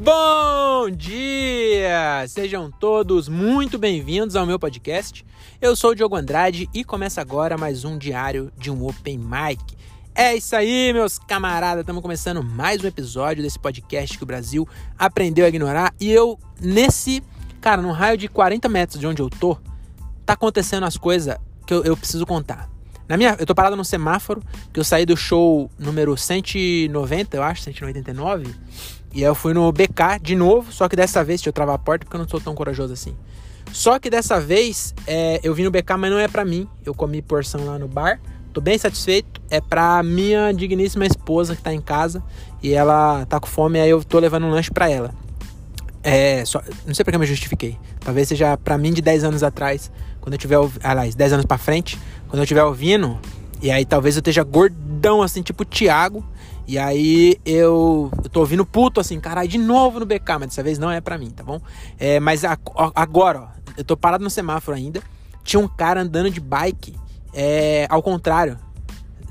Bom dia! Sejam todos muito bem-vindos ao meu podcast. Eu sou o Diogo Andrade e começa agora mais um diário de um Open Mic. É isso aí, meus camaradas. Estamos começando mais um episódio desse podcast que o Brasil aprendeu a ignorar. E eu, nesse, cara, num raio de 40 metros de onde eu tô, tá acontecendo as coisas que eu, eu preciso contar. Na minha, eu tô parado no semáforo, que eu saí do show número 190, eu acho, 189. E aí eu fui no BK de novo, só que dessa vez deixa eu travar a porta porque eu não sou tão corajoso assim. Só que dessa vez é, eu vim no BK, mas não é para mim. Eu comi porção lá no bar. Tô bem satisfeito. É pra minha digníssima esposa que tá em casa. E ela tá com fome, aí eu tô levando um lanche pra ela. É, só, não sei porque eu me justifiquei. Talvez seja pra mim de 10 anos atrás, quando eu tiver. Aliás, 10 anos pra frente, quando eu estiver ouvindo. E aí talvez eu esteja gordão, assim, tipo Thiago. E aí eu, eu tô ouvindo puto assim, caralho, de novo no BK, mas dessa vez não é pra mim, tá bom? É, mas a, agora, ó, eu tô parado no semáforo ainda. Tinha um cara andando de bike, é, ao contrário.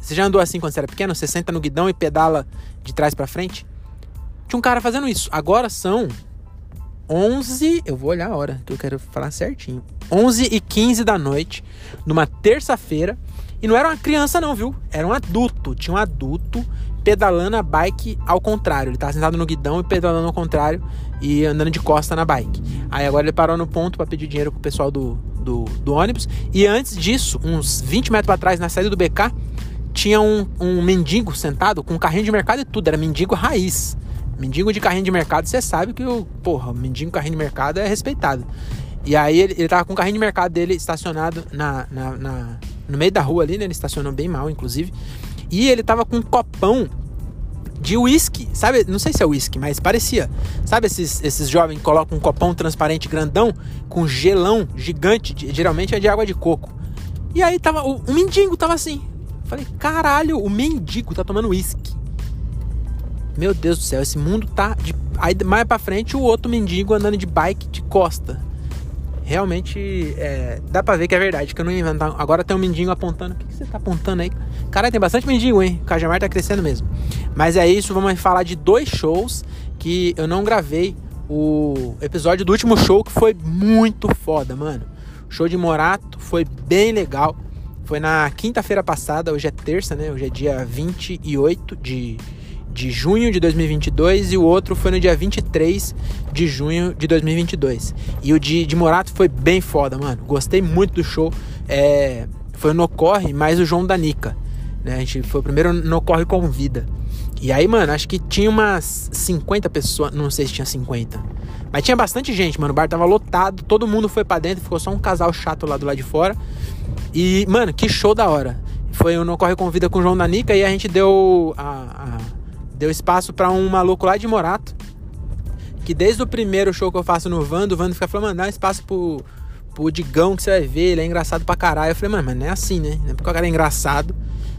Você já andou assim quando você era pequeno? Você senta no guidão e pedala de trás para frente? Tinha um cara fazendo isso. Agora são 11, eu vou olhar a hora, que eu quero falar certinho. 11 e 15 da noite, numa terça-feira. E não era uma criança não, viu? Era um adulto. Tinha um adulto pedalando a bike ao contrário. Ele tava sentado no guidão e pedalando ao contrário e andando de costa na bike. Aí agora ele parou no ponto para pedir dinheiro pro pessoal do, do, do, ônibus. E antes disso, uns 20 metros para trás, na saída do BK, tinha um, um mendigo sentado com um carrinho de mercado e tudo. Era mendigo raiz. Mendigo de carrinho de mercado, você sabe que o, porra, mendigo carrinho de mercado é respeitado. E aí ele, ele tava com o carrinho de mercado dele estacionado na, na, na no meio da rua ali, né? Ele estacionou bem mal, inclusive. E ele tava com um copão de uísque, sabe? Não sei se é uísque, mas parecia. Sabe esses, esses jovens que colocam um copão transparente grandão com gelão gigante, de, geralmente é de água de coco. E aí tava, o, o mendigo tava assim. Falei, caralho, o mendigo tá tomando uísque. Meu Deus do céu, esse mundo tá de... Aí mais pra frente o outro mendigo andando de bike de costa realmente é, dá pra ver que é verdade, que eu não ia inventar. Agora tem um mendigo apontando. O que, que você tá apontando aí? Cara, tem bastante mendigo, hein? O Cajamar tá crescendo mesmo. Mas é isso, vamos falar de dois shows que eu não gravei. O episódio do último show que foi muito foda, mano. O show de Morato foi bem legal. Foi na quinta-feira passada, hoje é terça, né? Hoje é dia 28 de de junho de 2022 e o outro foi no dia 23 de junho de 2022. E o de, de Morato foi bem foda, mano. Gostei muito do show. É, foi no Corre, mais o João Danica. Né? A gente foi o primeiro no Corre com vida. E aí, mano, acho que tinha umas 50 pessoas. Não sei se tinha 50. Mas tinha bastante gente, mano. O bar tava lotado, todo mundo foi para dentro, ficou só um casal chato lá do lado de fora. E, mano, que show da hora. Foi o No Corre com Vida com o João Danica e a gente deu a, a Deu espaço para um maluco lá de Morato. Que desde o primeiro show que eu faço no Vando, o Vando fica falando, mano, dá espaço pro, pro Digão que você vai ver, ele é engraçado pra caralho. Eu falei, mano, mas não é assim, né? Não é porque o cara é engraçado.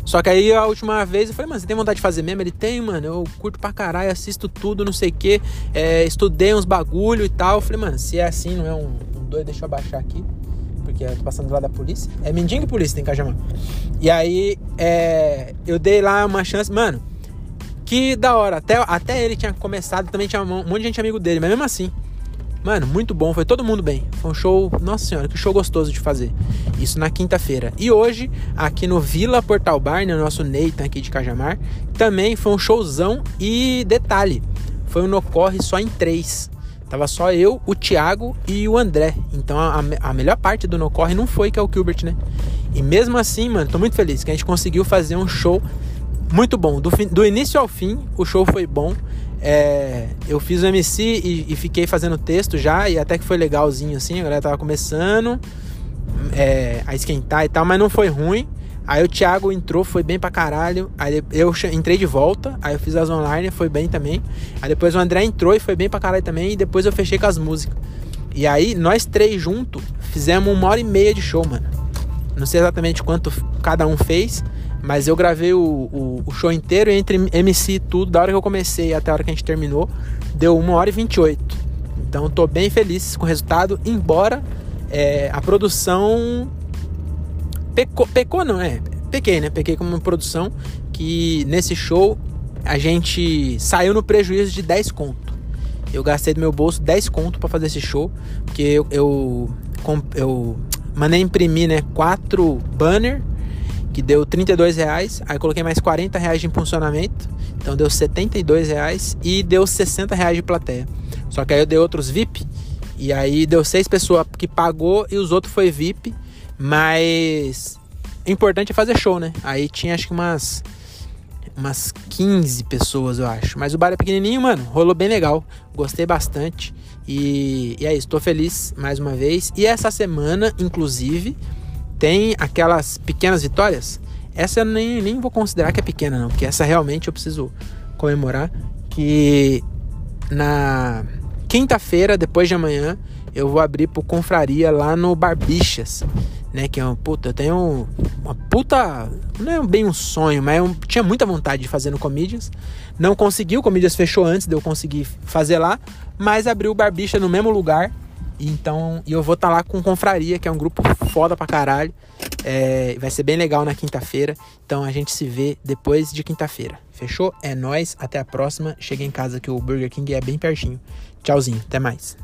Só que aí a última vez eu falei, mano, você tem vontade de fazer mesmo? Ele tem, mano, eu curto pra caralho, assisto tudo, não sei o que, é, estudei uns bagulho e tal. Eu falei, mano, se é assim, não é um, um doido, deixa eu abaixar aqui, porque eu tô passando do lado da polícia. É mendigo e polícia, tem que Cajamar. E aí, é, eu dei lá uma chance, mano, que da hora. Até, até ele tinha começado, também tinha um monte de gente amigo dele, mas mesmo assim. Mano, muito bom, foi todo mundo bem. Foi um show, nossa senhora, que show gostoso de fazer. Isso na quinta-feira. E hoje, aqui no Vila Portal Bar, no nosso Nathan aqui de Cajamar, também foi um showzão. E detalhe, foi um no-corre só em três. Tava só eu, o Thiago e o André. Então a, a melhor parte do no-corre não foi que é o Gilbert, né? E mesmo assim, mano, tô muito feliz que a gente conseguiu fazer um show muito bom. Do, do início ao fim, o show foi bom. É, eu fiz o MC e, e, fiquei fazendo texto já, e até que foi legalzinho assim. A galera tava começando é, a esquentar e tal, mas não foi ruim. Aí o Thiago entrou, foi bem pra caralho. Aí eu entrei de volta, aí eu fiz as online, foi bem também. Aí depois o André entrou e foi bem pra caralho também. E depois eu fechei com as músicas. E aí nós três juntos fizemos uma hora e meia de show, mano. Não sei exatamente quanto cada um fez, mas eu gravei o, o, o, show inteiro entre MC e tudo, da hora que eu comecei até a hora que a gente terminou, deu 1 hora e 28. Então tô bem feliz com o resultado, embora é, a produção pecou, pecou não, é, pequei, né? Pequei como uma produção que nesse show a gente saiu no prejuízo de 10 conto. Eu gastei do meu bolso 10 conto para fazer esse show, porque eu, eu, eu mandei imprimir, né, quatro banner que deu 32 reais, aí coloquei mais 40 reais de impulsionamento, então deu 72 reais e deu 60 reais de plateia. Só que aí eu dei outros VIP, e aí deu seis pessoas que pagou e os outros foi VIP, mas o importante é fazer show, né? Aí tinha acho que umas umas 15 pessoas, eu acho. Mas o bar é pequenininho, mano. Rolou bem legal. Gostei bastante. E, e é isso. Tô feliz mais uma vez. E essa semana, inclusive, tem aquelas pequenas vitórias. Essa eu nem, nem vou considerar que é pequena, não. Porque essa realmente eu preciso comemorar. Que na quinta-feira, depois de amanhã, eu vou abrir pro Confraria lá no Barbichas né? Que é uma puta, eu tenho uma puta, não é bem um sonho, mas eu tinha muita vontade de fazer no Comedians. Não consegui, o Comedians fechou antes de eu conseguir fazer lá, mas abriu o Barbicha no mesmo lugar. Então, e eu vou estar tá lá com Confraria, que é um grupo foda pra caralho. É, vai ser bem legal na quinta-feira. Então a gente se vê depois de quinta-feira. Fechou? É nós. Até a próxima. Chega em casa que o Burger King é bem pertinho. Tchauzinho. Até mais.